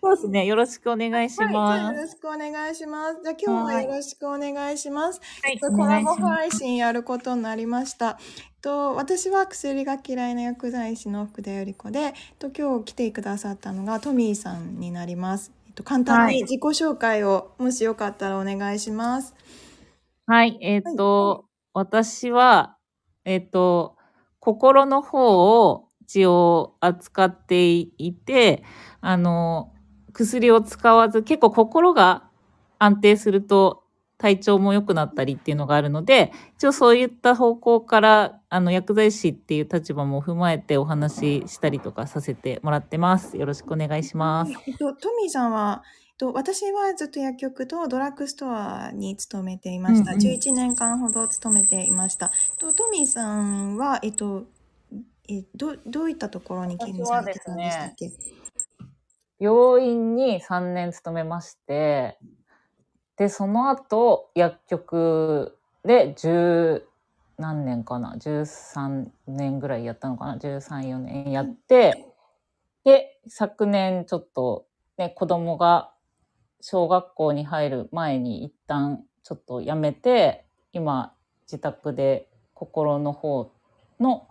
そうですね。よろしくお願いしはい、ます。よろしくお願いします。じゃあ今日はよろしくお願いします。はいコラボ配信やることになりました。と、私は薬が嫌いな薬剤師の福田より子で、と、今日来てくださったのがトミーさんになります。えっと、簡単に自己紹介を、もしよかったらお願いします。はい。えっ、と、私は、えっ、と、心の方を一応扱っていて、あの、薬を使わず、結構心が安定すると体調も良くなったりっていうのがあるので、一応そういった方向から、あの、薬剤師っていう立場も踏まえてお話ししたりとかさせてもらってます。よろしくお願いします。えっと、トミーさんは、えっと、私はずっと薬局とドラッグストアに勤めていました。うんうん11年間ほど勤めていました。と、トミーさんは、えっと、えどどういったところに勤務されてたんでしたっけ、病院に3年勤めまして、で、その後、薬局で10何年かな ?13 年ぐらいやったのかな ?13、4年やって、で、昨年ちょっとね、子供が小学校に入る前に一旦ちょっとやめて、今、自宅で心の方の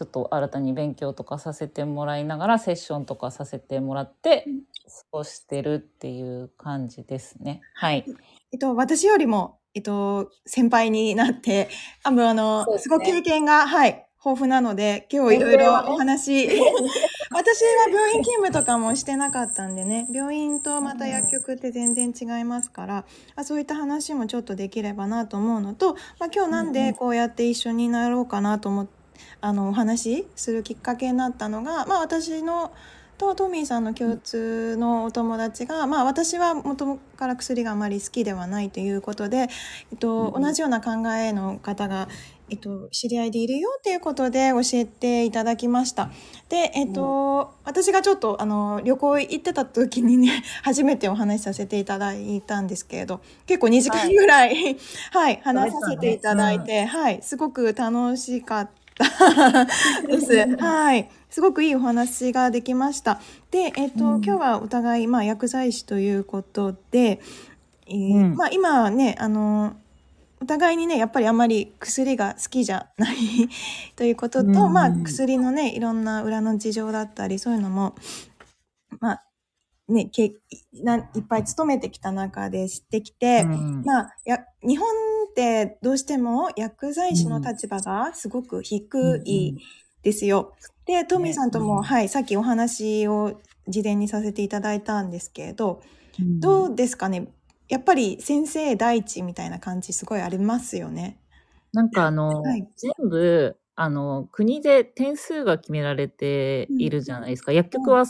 ちょっと新たに勉強とかさせてもらいながらセッションとかさせてもらって過ごしてるっていう感じですね。はい。えっと、私よりも、えっと、先輩になって、あの、あの、すすね。ご経験が、はい、豊富なので、今日いろいろお話、私は病院勤務とかもしてなかったんでね、病院とまた薬局って全然違いますから、あそういった話もちょっとできればなと思うのと、まあ、今日なんでこうやって一緒になろうかなと思って、あの、お話しするきっかけになったのが、まあ私の、とトミーさんの共通のお友達が、まあ私は元から薬があまり好きではないということで、えっと、うん同じような考えの方が、えっと、知り合いでいるよっていうことで教えていただきました。で、えっと、私がちょっとあの旅行行ってた時にね、初めてお話しさせていただいたんですけれど、結構2時間ぐらい、はい、話させていただいて、はい、すごく楽しかった。です。はい。すごくいいお話ができました。で、えっ、と、うん今日はお互い、まあ、薬剤師ということで、えーうんまあ、今はね、あの、お互いにね、やっぱりあまり薬が好きじゃない ということと、うんまあ、薬のね、いろんな裏の事情だったり、そういうのも、まあ、ね、けないっぱい勤めてきた中で知ってきて、うん。まあ、や、日本ってどうしても薬剤師の立場がすごく低いですよ。で、トミーさんとも、うん。はい、さっきお話を事前にさせていただいたんですけれど、どうですかね？やっぱり先生第一みたいな感じすごいありますよね。なんかあの、はい。全部、あの、国で点数が決められているじゃないですか。薬局は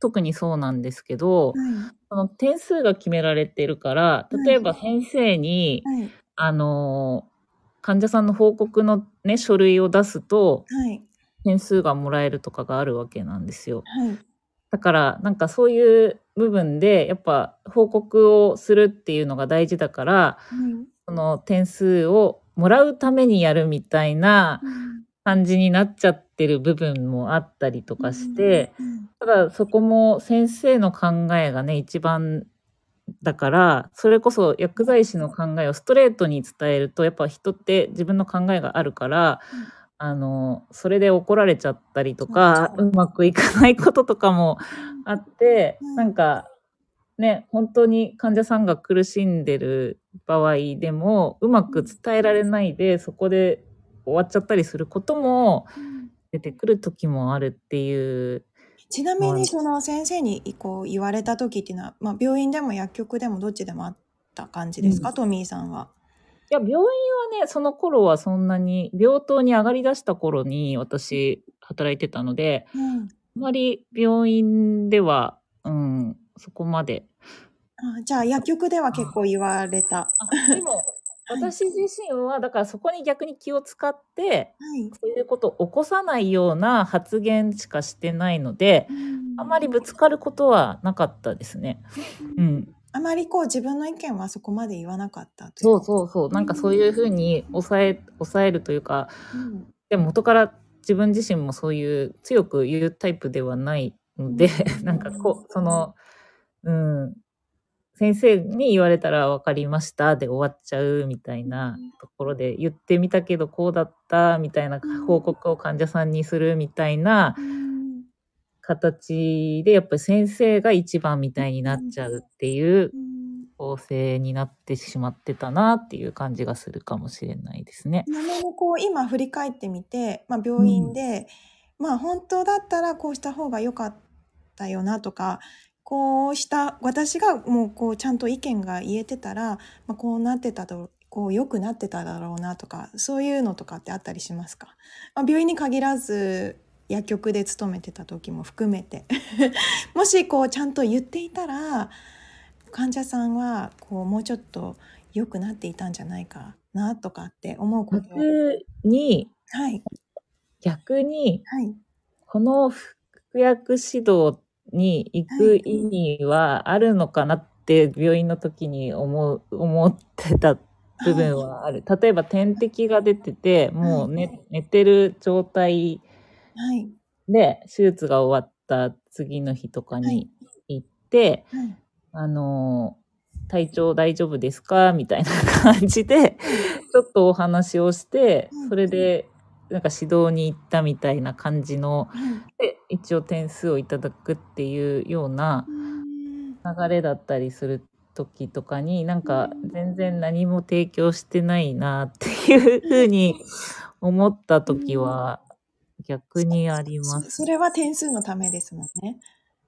特にそうなんですけど、はその点数が決められてるから、例えば先生に。あの、患者さんの報告のね、書類を出すと、はい。点数がもらえるとかがあるわけなんですよ。はい。だから、なんかそういう部分で、やっぱ報告をするっていうのが大事だから、はい。その点数をもらうためにやるみたいな感じになっちゃってる部分もあったりとかして、うん、ただそこも先生の考えがね、一番だから、それこそ薬剤師の考えをストレートに伝えると、やっぱ人って自分の考えがあるから、あの、それで怒られちゃったりとか、そう。うまくいかないこととかもあって、うん。なんか、ね、本当に患者さんが苦しんでる場合でも、うまく伝えられないで、そこで終わっちゃったりすることもうん出てくる時もあるっていう。ちなみにその先生にこう言われた時っていうのは、まあ、病院でも薬局でもどっちでもあった感じですか、うんトミーさんは。いや、病院はね、その頃はそんなに、病棟に上がり出した頃に私働いてたので、うん、あまり病院では、うん、そこまで。あじゃあ薬局では結構言われた。あでも、私自身は、だからそこに逆に気を使って、はい。そういうことを起こさないような発言しかしてないので、あまりぶつかることはなかったですね。うん。あまりこう自分の意見はそこまで言わなかったそうそうそう。なんかそういうふうに抑え、抑えるというか、うんでも元から自分自身もそういう強く言うタイプではないので、なんかこう、その、うん、先生に言われたら分かりましたで終わっちゃうみたいなところで言ってみたけどこうだったみたいな報告を患者さんにするみたいなうん。形でやっぱり先生が一番みたいになっちゃうっていううん。構成になってしまってたなっていう感じがするかもしれないですね。ちなみにこう今振り返ってみて、まあ、病院で、まあ本当だったらこうした方が良かったよなとかこうした私がもうこうちゃんと意見が言えてたら、まあ、こうなってたとこう良くなってただろうなとかそういうのとかってあったりしますか、まあ、病院に限らず薬局で勤めてた時も含めて。もしこうちゃんと言っていたら患者さんはこうもうちょっと良くなっていたんじゃないかなとかって思うこと。逆にはい。逆にはい。この服薬指導に行く意味はあるのかなって病院の時に思う思ってた部分はある。例えば点滴が出ててもう寝寝てる状態はい。で手術が終わった次の日とかに行って、はい。あの体調大丈夫ですか？みたいな感じでちょっとお話をしてうんそれでなんか指導に行ったみたいな感じのはい。で一応点数をいただくっていうようなうん流れだったりする時とかになんか全然何も提供してないなっていうふうに思った時は逆にあります。それは点数のためですもんね。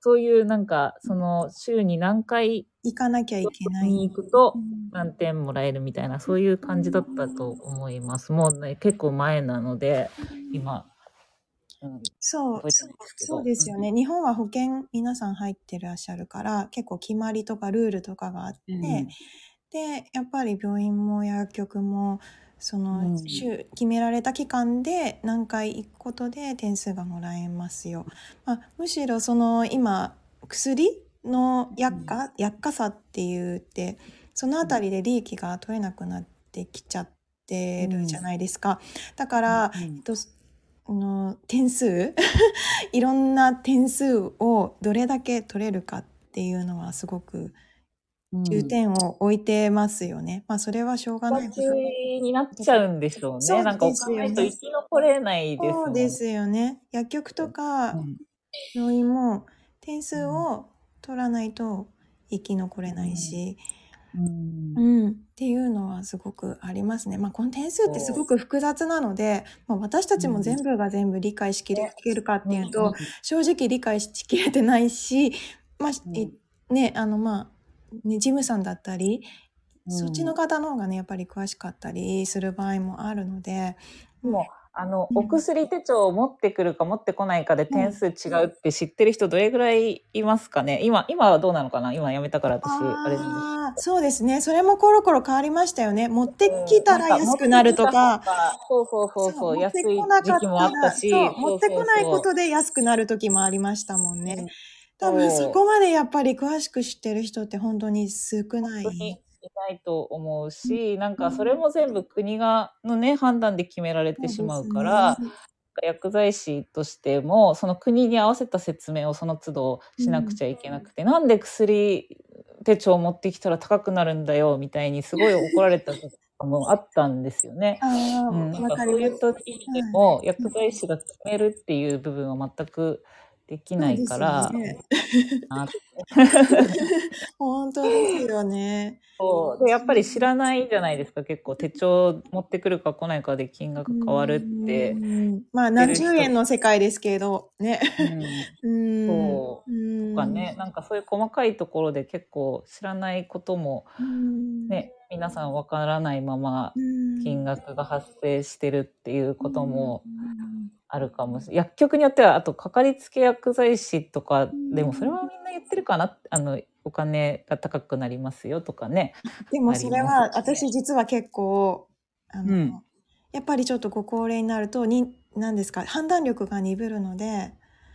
そういうなんかその週に何回行かなきゃいけない。に行くとうん。何点もらえるみたいなそういう感じだったと思います。もうね結構前なので今、うん、そうそうですよね、日本は保険皆さん入ってらっしゃるから結構決まりとかルールとかがあって、うんでやっぱり病院も薬局もそのうん週決められた期間で何回行くことで点数がもらえますよ。まあ、むしろその今薬の薬価、薬価差って言ってそのあたりで利益が取れなくなってきちゃってるじゃないですか。だから、うんえっとあの点数？いろんな点数をどれだけ取れるかっていうのはすごく重点を置いてますよね。まあそれはしょうがない形になっちゃうんでしょうそうね。なんかお金と生き残れないですそうですよね。薬局とかうん。病院も点数を取らないと生き残れないし、うん。うん、っていうのはすごくありますね。まあこの点数ってすごく複雑なので、まあ、私たちも全部が全部理解しきれるかっていうと、正直理解しきれてないし、まあ、ね、あのまあ、ね、ジムさんだったり、うん。そっちの方の方がね、やっぱり詳しかったりする場合もあるので、もうあの、うん。お薬手帳を持ってくるか持ってこないかで点数違うって知ってる人どれぐらいいますかね？今今はどうなのかな？今やめたから私あれなんですそうですね。それもコロコロ変わりましたよね。持ってきたら安くなるとか、そうそうそうそう持って安いこなか時期もあったし持ってこないことでで安くなる時もありましたもんね。うん。多分そこまでやっぱり詳しく知ってる人って本当に少ない。ないと思うし、なんかそれも全部国がのね判断で決められてしまうから、薬剤師としてもその国に合わせた説明をその都度しなくちゃいけなくて、なんで薬手帳を持ってきたら高くなるんだよみたいにすごい怒られたこともあったんですよね。うん、なんわかそうい。う時でも薬剤師が決めるっていう部分は全くできないから、本当ですよね。そう。でやっぱり知らないじゃないですか。結構手帳持ってくるか来ないかで金額変わるってう。ん。まあ何十円の世界ですけど、ね。とかね、なんかそういう細かいところで結構知らないこともうん。ね、皆さんわからないままうん。金額が発生してるっていうこともうんあるかもしれない。薬局によっては、あとかかりつけ薬剤師とかでもそれはみんな言ってるかな。あの、お金が高くなりますよとかね。でもそれは私実は結構あの、うん。やっぱりちょっとご高齢になるとに何ですか判断力が鈍るので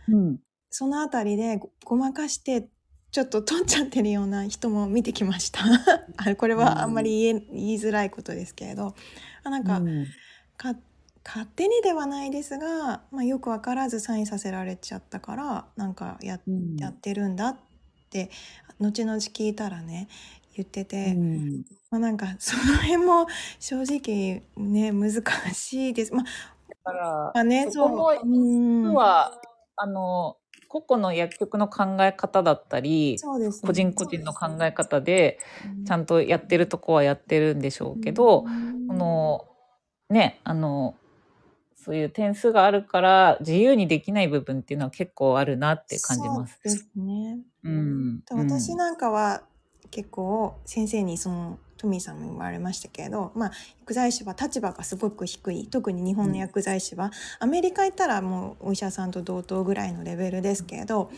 うん。そのあたりでごごまかしてちょっと取っちゃってるような人も見てきました。あこれはあんまり言え、言いづらいことですけれど。あなんか、うん。か勝手にではないですが、まあ、よく分からずサインさせられちゃったからなんかやうん。やってるんだっって後々聞いたらね言ってて、うん。まあなんかその辺も正直ね難しいです。まあだから、まあねそこもそううん。は、あの、個々の薬局の考え方だったり、そうですね。個人個人の考え方で、ちゃんんとやってるとこはやってるんでしょうけど、うん。この、ね、あの、そういう点数があるから自由にできない部分っていうのは結構あるなって感じます。そうですね。うん。私なんかは結構先生にそのトミーさんも言われましたけど、まあ、薬剤師は立場がすごく低い特に日本の薬剤師は、アメリカ行ったらもうお医者さんと同等ぐらいのレベルですけど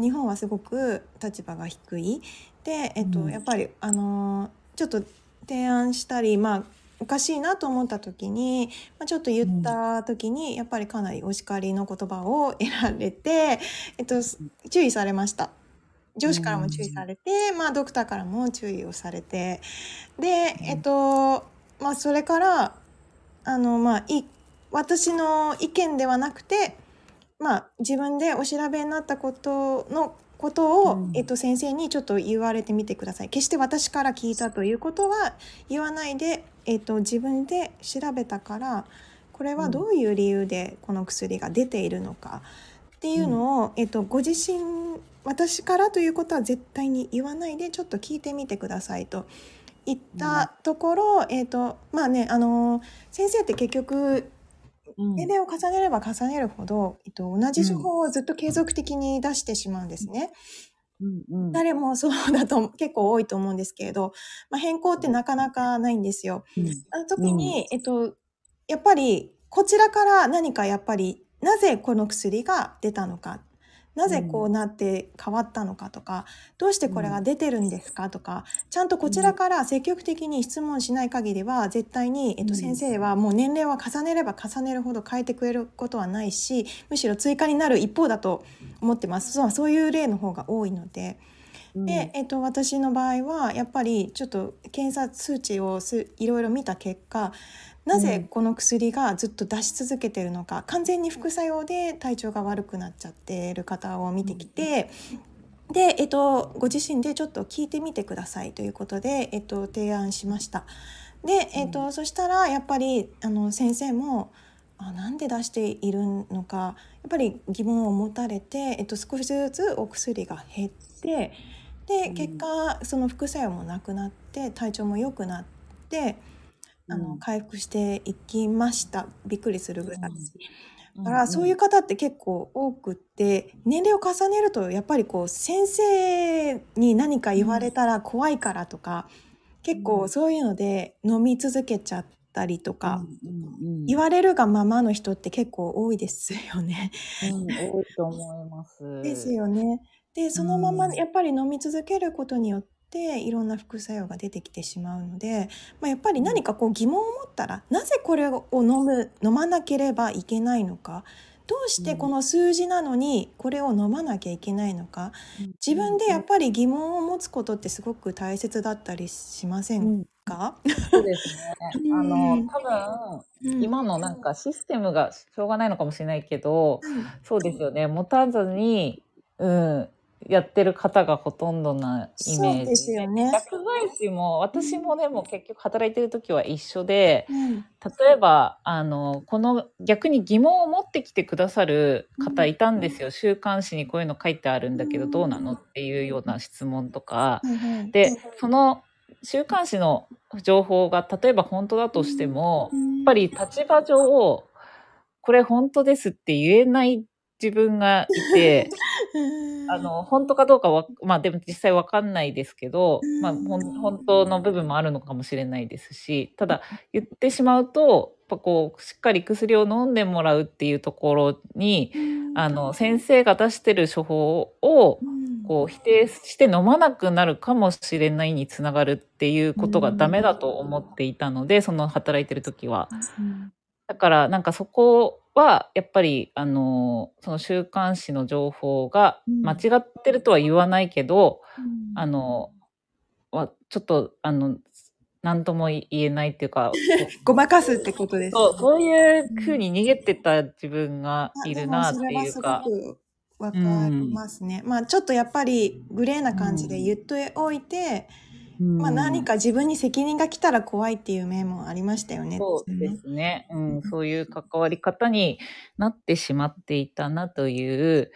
日本はすごく立場が低いで、えっとうんやっぱり、あのーちょっと提案したりまあおかしいなと思った時に、まあ、ちょっと言った時に、やっぱりかなりお叱りの言葉を得られて、えっと、注意されました。上司からも注意されて、まあドクターからも注意をされて。でえっとまあそれからあのまあい私の意見ではなくてまあ自分でお調べになったことのことを、うん。えっと、先生にちょっと言われてみてください。決して私から聞いたということは言わないで、えっと、自分で調べたからこれはどういう理由でこの薬が出ているのかっていうのを、えっと、ご自身私からということは絶対に言わないでちょっと聞いてみてくださいと言ったところ、えっとまあねあの先生って結局うん。年齢を重ねれば重ねるほど、えっと、同じ情報をずっと継続的に出してしまうんですね。うんうん誰もそうだと結構多いと思うんですけれど、まあ、変更ってなかなかないんですよ。あの時に、えっと、やっぱりこちらから何かやっぱりなぜこの薬が出たのかなぜこうなって変わったのかとか、どうしてこれが出てるんですかとかちゃんとこちらから積極的に質問しない限りは絶対に、えっと、うん。先生はもう年齢は重ねれば重ねるほど変えてくれることはないしむしろ追加になる一方だと思ってます。そうそういう例の方が多いので。うん。で、えっと、私の場合はやっぱりちょっと検査数値をすいろいろ見た結果なぜこの薬がずっと出し続けてるのか、完全に副作用で体調が悪くなっちゃっている方を見てきて、で、えっと、ご自身でちょっと聞いてみてくださいということで、えっと、提案しました。で、えっとそしたらやっぱりあの先生もあなんで出しているのかやっぱり疑問を持たれて、えっと、少しずつお薬が減ってでうん。結果その副作用もなくなって体調も良くなってあのうん。回復していきました。びっくりするぐらい。うん。だからそういう方って結構多くって年齢を重ねるとやっぱりこう先生に何か言われたら怖いからとか、結構そういうので飲み続けちゃったりとか、言われるがままの人って結構多いですよね。うん。多いと思います。ですよね。でそのままうん。やっぱり飲み続けることによっていろんな副作用が出てきてしまうので、まあ、やっぱり何かこう疑問を持ったらなぜこれを飲む飲まなければいけないのかどうしてこの数字なのにこれを飲まなきゃいけないのか自分でやっぱり疑問を持つことってすごく大切だったりしませうん。んか、そうですね。うん。あの多分うん。今のなんかシステムがしょうがないのかもしれないけど、そうですよね。持たずに、うん、やってる方がほとんどなイメージ。そうですよね薬剤師も、私もでも結局働いてる時は一緒で、うん例えば、あの、この逆に疑問を持ってきてくださる方いたんですよ。週刊誌にこういうの書いてあるんだけどどうなのっていうような質問とか。で、その週刊誌の情報が例えば本当だとしても、やっぱり立場上、これ本当ですって言えない自分がいて、う んあの、本当かどうかは、まあでも実際わかんないですけどうん、まあ本当の部分もあるのかもしれないですし、ただ言ってしまうと、やっぱこう、しっかり薬を飲んでもらうっていうところに、あの、先生が出してる処方を、うん。こう否定して飲まなくなるかもしれないにつながるっていうことがダメだと思っていたので、その働いてる時は。うんだからなんかそこはやっぱりあのその週刊誌の情報がうん間違ってるとは言わないけど、うんあのはちょっとあの何とも言えないっていうか ごまかすってことです。そうそういうふうに逃げてた自分がいるなっていうか。わかりますね。まあちょっとやっぱりグレーな感じで言っておいて、まあ何か自分に責任が来たら怖いっていう面もありましたよね。そうですね。うん、そういう関わり方になってしまっていたなという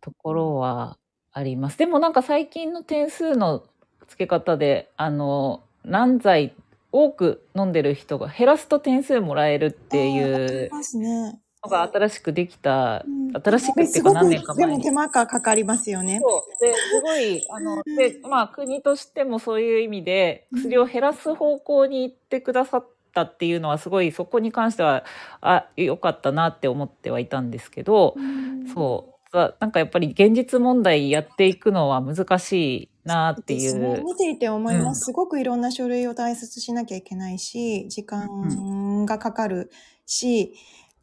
ところはあります。でもなんか最近の点数の付け方で、あの、何剤多く飲んでる人が減らすと点数もらえるっていうますね。のが新しくできた、うん新しくっていうか何年か前にでも手間がかかりますよね。そう。で、すごい、あの、で、まあ、国としてもそういう意味で、薬を減らす方向に行ってくださったっていうのは、すごい、そこに関しては、あ、良かったなって思ってはいたんですけど、そう。がなんかやっぱり現実問題やっていくのは難しいなっていですねう。見ていて思います、うんすごくいろんな書類を大切しなきゃいけないし、時間がかかるし、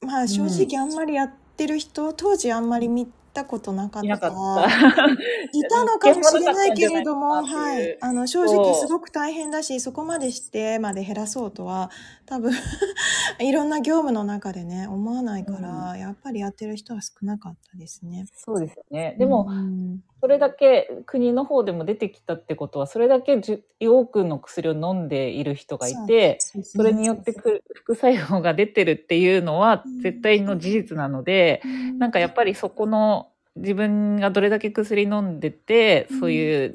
まあ正直あんまりやってる人、当時あんまり見たことなかっいなかた。った。いたのかもしれないけれども、いはい。あの、正直すごく大変だし、そこまでしてまで減らそうとは、多分、いろんな業務の中でね、思わないから、やっぱりやってる人は少なかったですね。そうですよね。でも、うんそれだけ国の方でも出てきたってことは、それだけ多くの薬を飲んでいる人がいて、それによってく副作用が出てるっていうのはうん絶対の事実なので、なんかやっぱりそこの自分がどれだけ薬飲んでて、そういう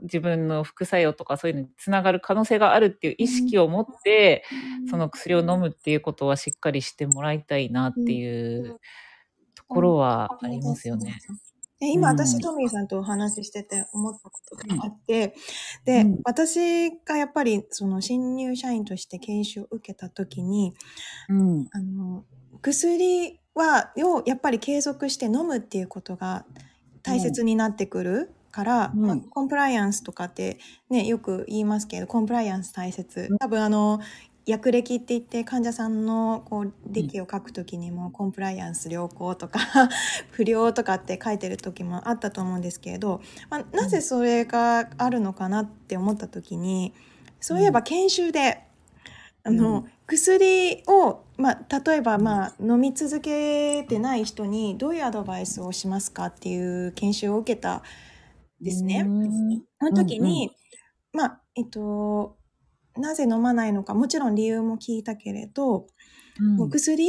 自分の副作用とかそういうのにつながる可能性があるっていう意識を持って、その薬を飲むっていうことはしっかりしてもらいたいなっていうところはありますよね。で今うん。私トミーさんとお話ししてて思ったことがあって、で、うん。私がやっぱりその新入社員として研修を受けた時にうん。あの薬はをやっぱり継続して飲むっていうことが大切になってくるから、うん。まあコンプライアンスとかってねよく言いますけどコンプライアンス大切。うん。多分あの薬歴って言って患者さんのこう歴を書くときにもコンプライアンス良好とか 不良とかって書いてる時もあったと思うんですけれど、まあ、なぜそれがあるのかなって思った時にそういえば研修であの、うん。薬を、まあ、例えば、まあ、飲み続けてない人にどういうアドバイスをしますかっていう研修を受けたんですね。うん。その時に、まあ、えっと、なぜ飲まないのか、もちろん理由も聞いたけれど、うんお薬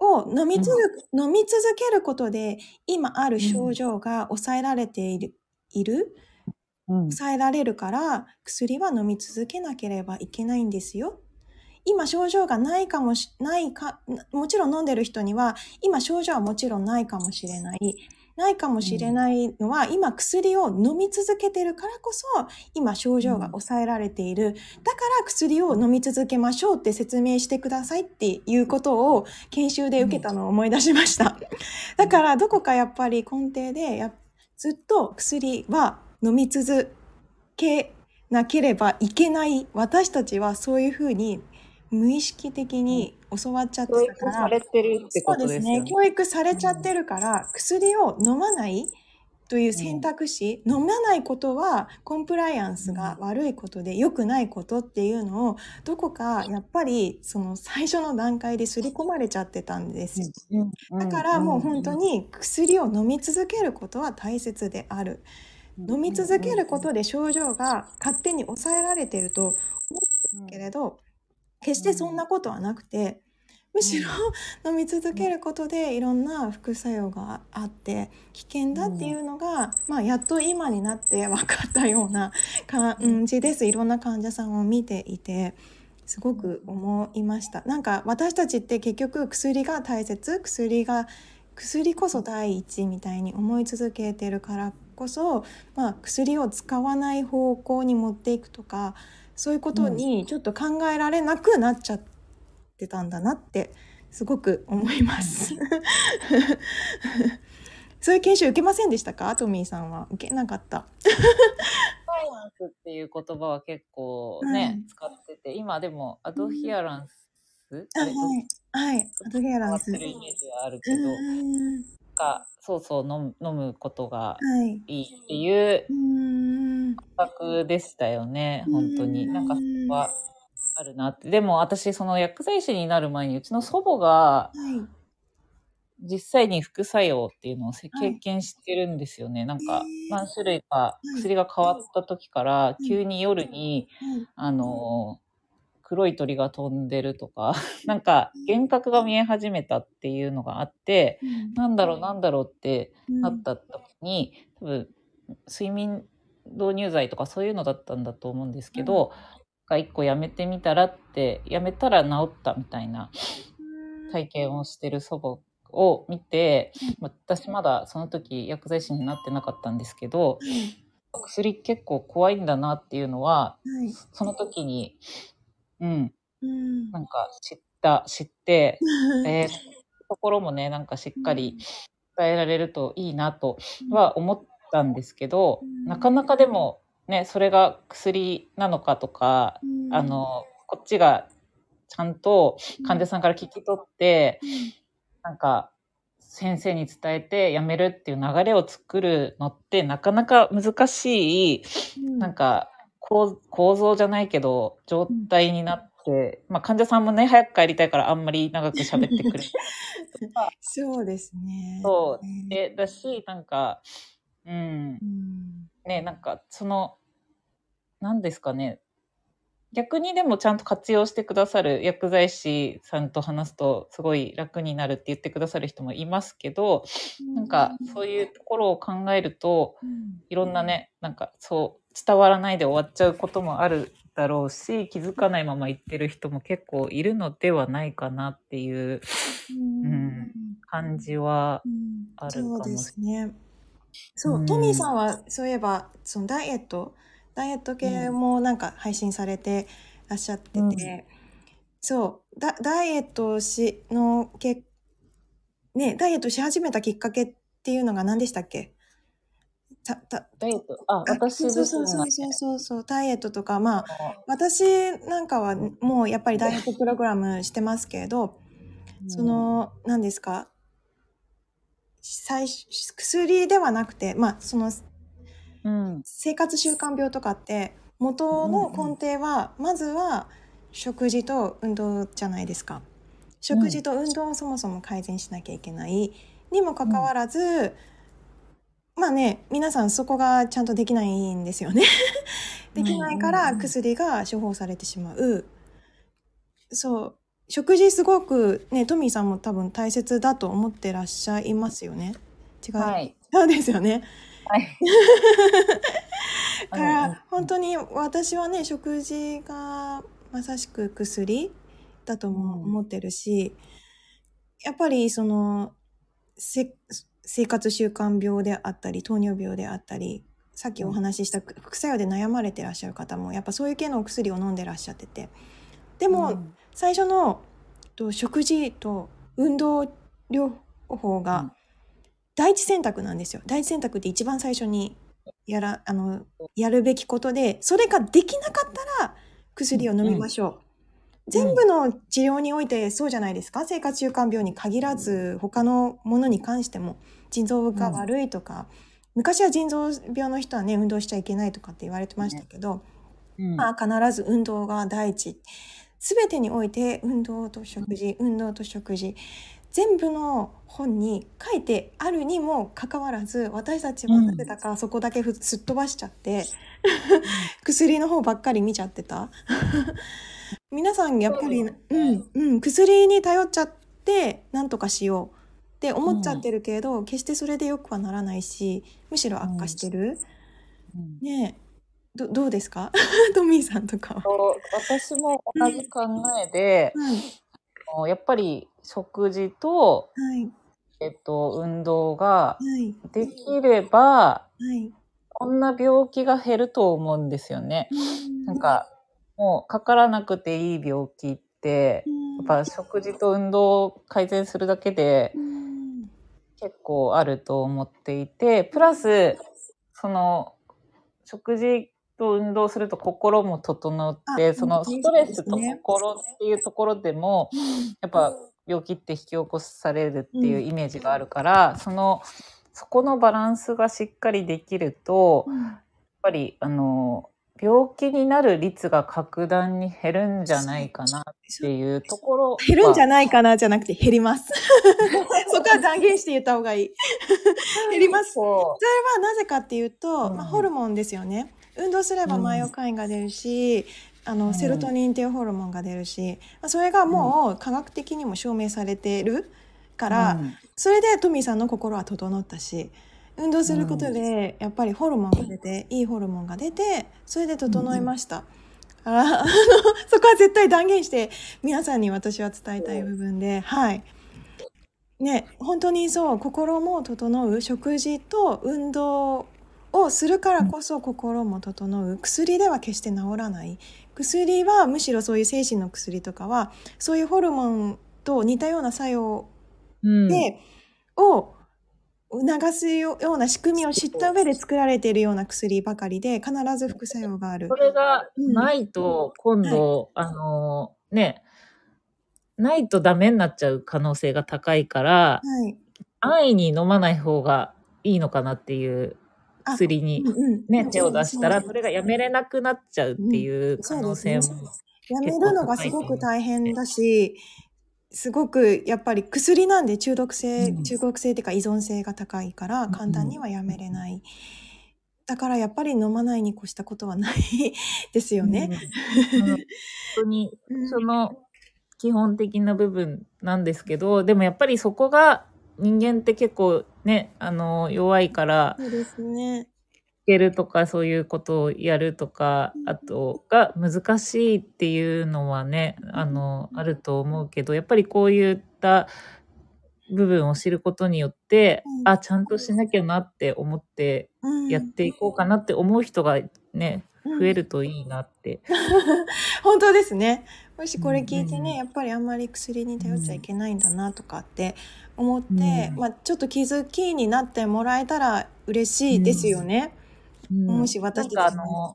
を飲み続飲み続けることで、今ある症状が抑えられている、いるうん抑えられるから、薬は飲み続けなければいけないんですよ。今症状がないかもし、ないか、もちろん飲んでる人には、今症状はもちろんないかもしれない。ないかもしれないのは、今薬を飲み続けてるからこそ、今症状が抑えられている。だから薬を飲み続けましょうって説明してくださいっていうことを研修で受けたのを思い出しました。だからどこかやっぱり根底でやずっと薬は飲み続けなければいけない。私たちはそういうふうに無意識的に教わっちゃって教たから、育されてるってそうですね。ことですよね。教育されちゃってるから、薬を飲まないという選択肢、飲まないことはコンプライアンスが悪いことで良くないことっていうのをどこかやっぱりその最初の段階で刷り込まれちゃってたんですよ。うん。だからもう本当、に薬を飲み続けることは大切である。飲み続けることで症状が勝手に抑えられてるとうんけれど、決してそんなことはなくて、むしろ 飲み続けることでいろんな副作用があって危険だっていうのが、まあやっと今になって分かったような感じです。いろんな患者さんを見ていて。すごく思いました。なんか私たちって結局薬が大切、薬が薬こそ第一みたいに思い続けてるからこそ、まあ、薬を使わない方向に持っていくとかそういうことにちょっと考えられなくなっちゃってたんだなってすごく思います。そういう研修受けませんでしたか？トミーさんは。受けなかった。ファイナンスっていう言葉は結構ね、うん使ってて、今でもアドヒアランス、あれあはい、はい、アドヘアランス。使ってるイメージはあるうけど、ん。がそうそう飲む飲むことがはい。いいっていううん。感覚でしたよね、本当に。うんなんかそれはあるなって。でも私、その薬剤師になる前に、うちの祖母が、はい。実際に副作用っていうのを経験してるんですよね。なんか何種類かい。薬が変わった時から、い急に夜に、はい。あの、黒い鳥が飛んでるとか、なんか幻覚が見え始めたっていうのがあって、なんだろうなんだろうってうん。なった時に、多分、睡眠導入剤とかそういうのだったんだと思うんですけど、が一個やめてみたらって、やめたら治ったみたいな体験をしてる祖母を見て、私まだその時薬剤師になってなかったんですけど、薬結構怖いんだなっていうのは、はい。その時に、うん、うん。なんか知った、知って、えー、ところもね、なんかしっかり伝えられるといいなとは思ったんですけど、うん。なかなかでもね、それが薬なのかとか、あの、こっちがちゃんと患者さんから聞き取って、なんか、先生に伝えてやめるっていう流れを作るのってなかなか難しい、なんか構構造じゃないけど状態になって、まあ患者さんもね早く帰りたいからあんまり長く喋ってくれ そうですね。そう。ねでだしなんかうん。うん。ねなんかその何ですかね。逆にでもちゃんと活用してくださる薬剤師さんと話すとすごい楽になるって言ってくださる人もいますけどなんかそういうところを考えるとうん。いろんなね、なんかそう、伝わらないで終わっちゃうこともあるだろうし、気づかないまま言ってる人も結構いるのではないかなっていううん。感じは、うんあるかもそうですね。そう、うん。トミーさんはそういえばそのダイエットダイエット系もなんか配信されてらっしゃってて、うん。そうダダイエットしのけねダイエットし始めたきっかけっていうのが何でしたっけ？たたダイエット、あ、あ私そう自身がそうそうそうそうそうダイエットとかまああ。私なんかはもうやっぱりダイエットプログラムしてますけれど、のそ、の何ですか？薬ではなくてまあそのうん、生活習慣病とかって元の根底はまずは食事と運動じゃないですか。食事と運動をそもそも改善しなきゃいけない。にもかかわらず、まあね皆さんそこがちゃんとできないんですよね。できないからうんうんうん。薬が処方されてしまう。そう食事すごくねトミーさんも多分大切だと思ってらっしゃいますよね。違う、はい。そうですよね。はい。かうんら本当に私はね食事がまさしく薬だともうん思ってるし、やっぱりそのせ生活習慣病であったり糖尿病であったりさっきお話しした副作用で悩まれてらっしゃる方もやっぱそういう系のお薬を飲んでらっしゃってて。でも、うん最初のと食事と運動療法うん。が第一選択なんですよ。第一選択って一番最初にやらあのやるべきことでそれができなかったら薬を飲みましょう。全部の治療においてそうじゃないですか？生活習慣病に限らず他のものに関しても腎臓が悪いとか、昔は腎臓病の人はね運動しちゃいけないとかって言われてましたけど、うん。まあ、必ず運動が第一全てにおいて運動と食事運動と食事全部の本に書いてあるにもかかわらず私たちはなぜだかそこだけふすっ飛ばしちゃって、薬の方ばっかり見ちゃってた。皆さんやっぱり、そうんうん、薬に頼っちゃってなんとかしようって思っちゃってるけど、決してそれでよくはならないしむしろ悪化してる、うん。ね。えどどうですか？トミーさんとか私も同じ考えで、はい。あのやっぱり食事と、はい。えっと、運動がはい。できれば、はい。こんな病気が減ると思うんですよね。なんか、もうかからなくていい病気って、やっぱ食事と運動を改善するだけでうん。結構あると思っていて、プラス、その、食事と運動すると心も整って、あそのうんストレスと心っていうところでも、やっぱ病気って引き起こされるっていうイメージがあるから、その、そこのバランスがしっかりできると、やっぱり、あの、病気になる率が格段に減るんじゃないかなっていうところは。減るんじゃないかなじゃなくて減ります。そこは断言して言った方がいい。減ります。それそはなぜかっていうと、うんまあ、ホルモンですよね。運動すればマイオカインが出るし、あの、うんセロトニンっていうホルモンが出るし、まあ、それがもう科学的にも証明されてるかう。ら、うんそれでトミーさんの心は整ったし、運動することでやっぱりホルモンが出て、いいホルモンが出て、それで整いました。ああの そこは絶対断言して皆さんに私は伝えたい部分で、はい。ね、本当にそう、心も整う、食事と運動をするからこそ心も整う。薬では決して治らない。薬はむしろそういう精神の薬とかは、そういうホルモンと似たような作用うん。で、を促すような仕組みを知った上で作られているような薬ばかりで、必ず副作用があるそ。れがないと、今度、あの、ね、ないとダメになっちゃう可能性が高いから、はい。安易に飲まない方がいいのかなっていう薬にね、手を出したら、それがやめれなくなっちゃうっていう可能性も。やめるのがすごく大変だし、すごくやっぱり薬なんで中毒性、うん。中毒性っていうか依存性が高いからん。簡単にはやめれない。だからやっぱり飲まないに越したことはないですよね。うん。本当に、うん。その基本的な部分なんですけど、でもやっぱりそこが人間って結構ね、あの、弱いから、そうですね。けるとかそういうことをやるとか、うんあとが難しいっていうのはね、あの、あると思うけど、やっぱりこういった部分を知ることによって、うんあ、ちゃんとしなきゃなって思ってうんやっていこうかなって思う人がね、うん増えるといいなって。本当ですね。もしこれ聞いてね、うんやっぱりあんまり薬に頼っちゃいけないんだなとかって思って、うんまあちょっと気づきになってもらえたら嬉しいですよね。うんもし私たちの。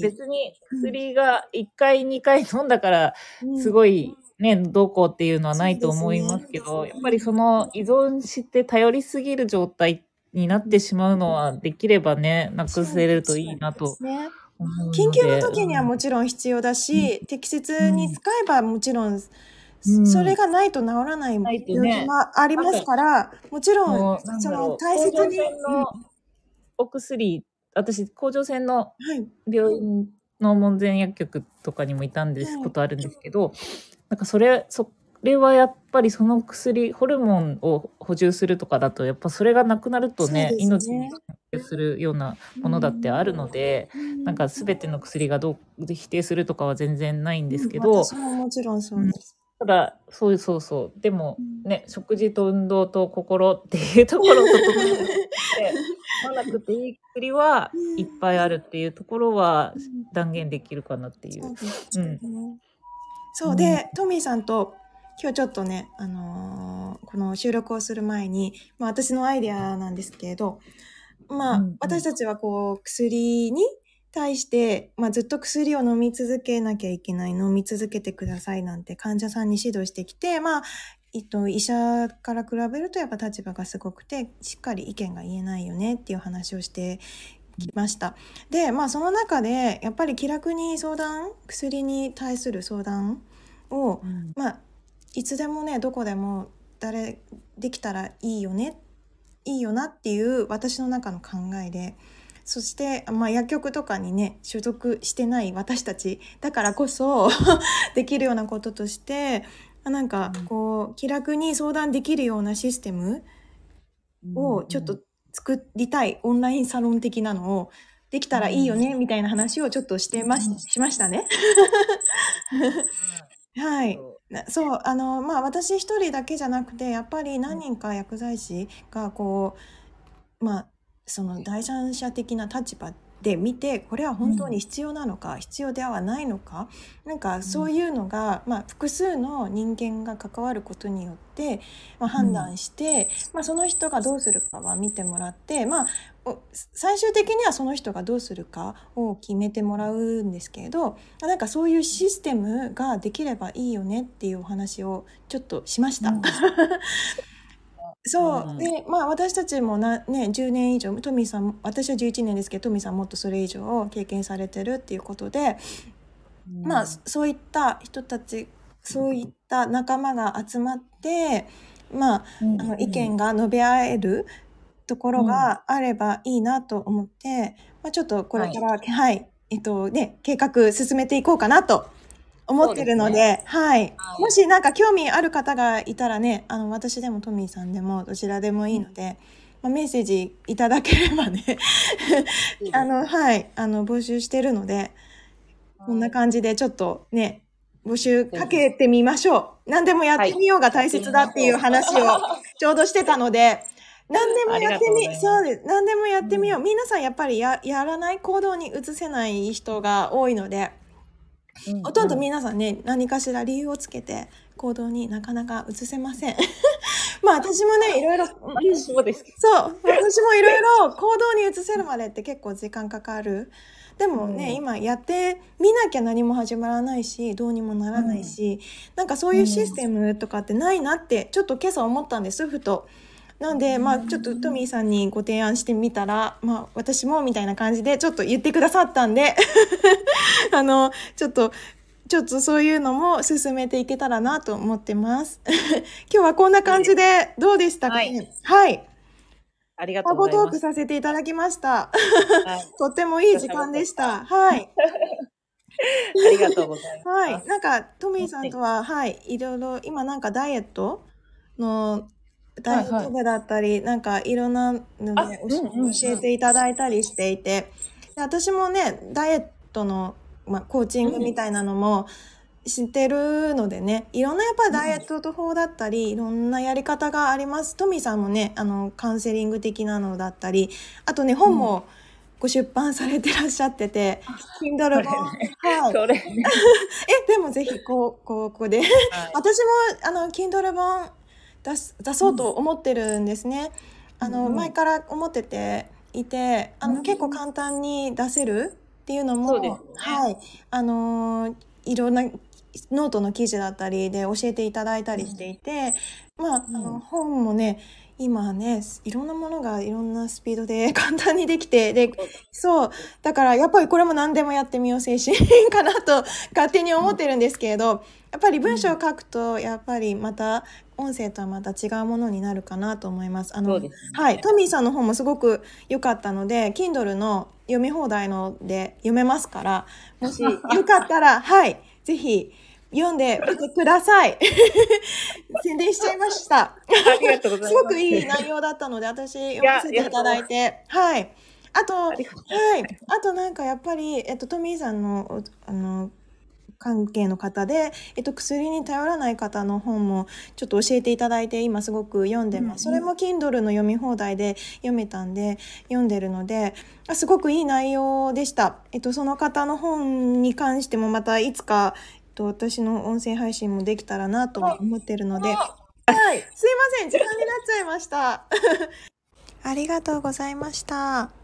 別に薬が1回2回飲んだからすい。ごいね、どうこうっていうのはないと思いますけど、ねやっぱりその依存して頼りすぎる状態になってしまうのはできればね、なくせるといいなと。緊急の時にはもちろん必要だし、適切に使えばもちろん、うん。それがないと治らない病気もありますから、もちろんん、その大切に、お薬、私、甲状腺のはい、病院の門前薬局とかにもいたんです、はい。ことあるんですけど、なんかそれ、それはやっぱりその薬、ホルモンを補充するとかだと、やっぱそれがなくなるとね、ね。命に関係するようなものだってあるので、なんか全ての薬がどう否定するとかは全然ないんですけど、私ももちろんそうです。ただ、そうそうそう。でもうん。ね、食事と運動と心っていうところを整えて、飲まなくていい薬はうん。いっぱいあるっていうところは断言できるかなっていう。そうで、トミーさんと今日ちょっとね、あのーこの収録をする前に、まあ私のアイデアなんですけれど、まあ、うんうん私たちはこう薬に対して、まあずっと薬を飲み続けなきゃいけない、飲み続けてくださいなんて患者さんに指導してきて、まあ、えっと、医者から比べるとやっぱ立場がすごくて、しっかり意見が言えないよねっていう話をしてきました。で、まあその中で、やっぱり気楽に相談、薬に対する相談を、まあ、いつでもね、どこでも誰、できたらいいよね、いいよなっていう私の中の考えで、そして、まあ、薬局とかにね、所属してない私たちだからこそ できるようなこととして、まあなんかうん、こう、気楽に相談できるようなシステムをちょっと作りたいオンラインサロン的なのをできたらいいよねみたいな話をちょっとしてましうん。しましたね。はい。なそう、あの、まあ私一人だけじゃなくて、やっぱり何人か薬剤師がこう、まあ、その第三者的な立場で見て、これは本当に必要なのか、必要ではないのか、なんかそういうのが、まあ複数の人間が関わることによって、まあ、判断して、まあその人がどうするかは見てもらって、まあお最終的にはその人がどうするかを決めてもらうんですけれどなんかそういうシステムができればいいよねっていうお話をちょっとしました。うん そう、うん。でまあ私たちもな、ね、10年以上トミーさん私は11年ですけどトミーさんもっとそれ以上経験されてるっていうことで、まあそういった人たちそういった仲間が集まってまあうんあの意見が述べ合えるところがあればいいなと思って、まあ、ちょっとこれからはい、えっとね計画進めていこうかなと思ってるのではい、はい。もしなんか興味ある方がいたらねあの私でもトミーさんでもどちらでもいいので、まあ、メッセージいただければね あのはい。あの募集してるのでこんな感じでちょっとね募集かけてみましょう。何でもやってみようが大切だっていう話をちょうどしてたので、何でもやってみ、そうです。何でもやってみよう。皆さんやっぱりややらない行動に移せない人が多いので、ほとんど皆さんね、何かしら理由をつけて行動になかなか移せません。まあ私もね、いろいろ、うんそうです。そう、私もいろいろ行動に移せるまでって結構時間かかる。でもね、うん今やってみなきゃ何も始まらないし、どうにもならないし、なんかそういうシステムとかってないなって、ちょっと今朝思ったんです、ふと。なんで、まあちょっとトミーさんにご提案してみたら、まあ私もみたいな感じでちょっと言ってくださったんで、あの、ちょっと、ちょっとそういうのも進めていけたらなと思ってます。今日はこんな感じでどうでしたかね？はいありがとタうございます。ゴトークさせていただきました。はい とってもいい時間でした。はい。ありがとうございます。はい。なんか、トミーさんとは、はい、いろいろ、今なんかダイエットの、ダイエット部だったり、なんかいろんなのあで、うんうんうん教えていただいたりしていて、で私もね、ダイエットの、まあ、コーチングみたいなのも知ってるのでね、いろんなやっぱりダイエット法だったり、いろんなやり方があります。トミーさんもね、あの、カウンセリング的なのだったり、あとね、本もご出版されてらっしゃってて、Kindle 本。はい。それ、え、でもぜひ、こう、ここで。はい私も、あの、Kindle 本出す、出そうと思ってるんですね。あの、うん前から思ってていて、あの、うん結構簡単に出せるっていうのも、ねはい。あのーいろんなノートの記事だったりで教えていただいたりしていて、まあ、あうの、ん本もね、今ね、いろんなものがいろんなスピードで 簡単にできて、で、そう。だから、やっぱりこれも何でもやってみよう精神かなと勝手に思ってるんですけれど、やっぱり文章を書くと、やっぱりまた、音声とはまた違うものになるかなと思います。あの、ねはい。トミーさんの本もすごく良かったので、Kindle の読み放題ので読めますから、もしよかったら、はい。ぜひ、読んでみてください。宣伝しちゃいました。ありがとうございます。すごくいい内容だったので、私読ませていただいて、はい。あと、はい。あとなんかやっぱり、えっと、トミーさんの、おあの、関係の方で、えっと、薬に頼らない方の本もちょっと教えていただいて、今すごく読んでます。そうんうんれも Kindle の読み放題で読めたんで、読んでるので、あすごくいい内容でした。えっと、その方の本に関してもまたいつか、えっと、私の音声配信もできたらなと思ってるので、はい。すいません。時間になっちゃいました。ありがとうございました。